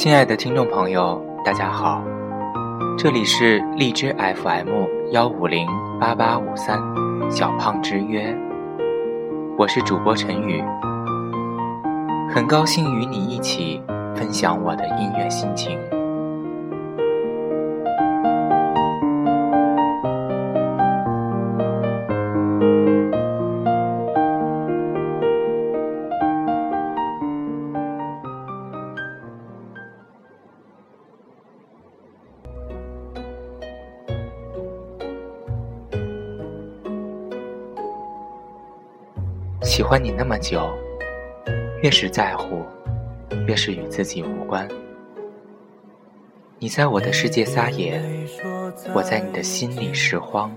亲爱的听众朋友，大家好，这里是荔枝 FM 幺五零八八五三小胖之约，我是主播陈宇，很高兴与你一起分享我的音乐心情。喜欢你那么久，越是在乎，越是与自己无关。你在我的世界撒野，我在你的心里拾荒。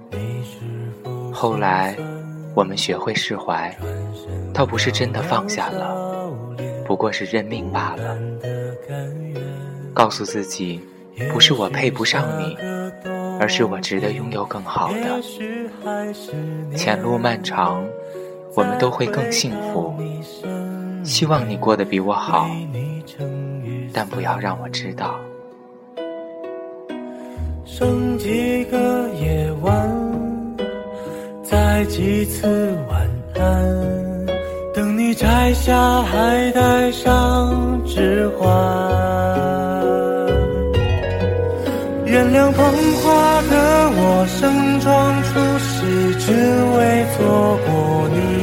后来，我们学会释怀，倒不是真的放下了，不过是认命罢了。告诉自己，不是我配不上你，而是我值得拥有更好的。前路漫长。我们都会更幸福。希望你过得比我好，但不要让我知道。剩几个夜晚，再几次晚安，等你摘下还带上指环。原谅捧花的我，盛装出席，只为错过你。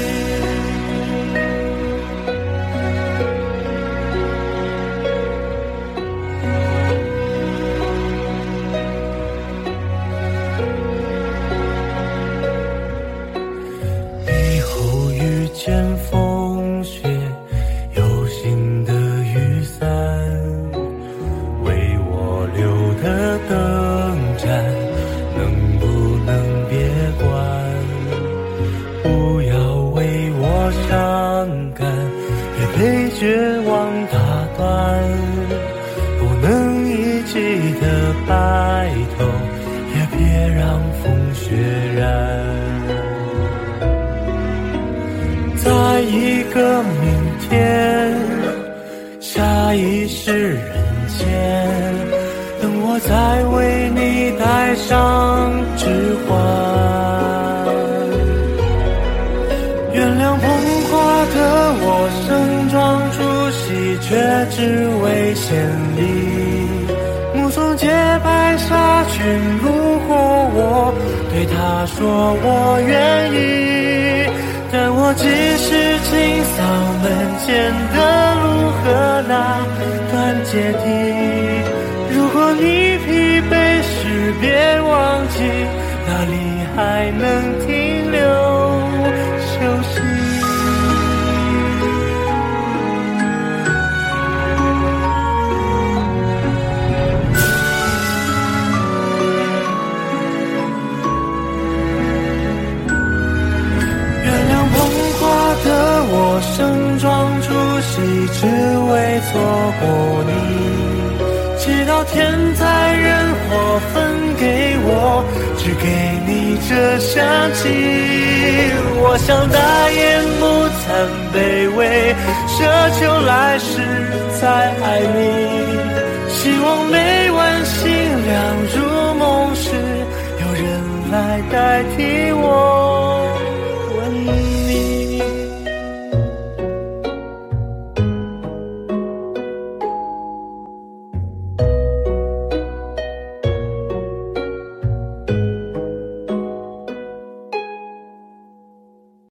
见风雪，有心的雨伞，为我留的灯盏，能不能别关？不要为我伤感，别被绝望打断。不能一起的白头，也别让风雪染。一个明天，下一世人间，等我再为你戴上指环。原谅捧花的我，盛装出席，却只为献礼。目送洁白纱裙路过我，对他说我愿意。但我只是清扫门前的路和那段阶梯。如果你疲惫时，别忘记哪里还能停给你这香气。我想大言不惭卑微，奢求来世再爱你。希望每晚星亮如梦时，有人来代替我。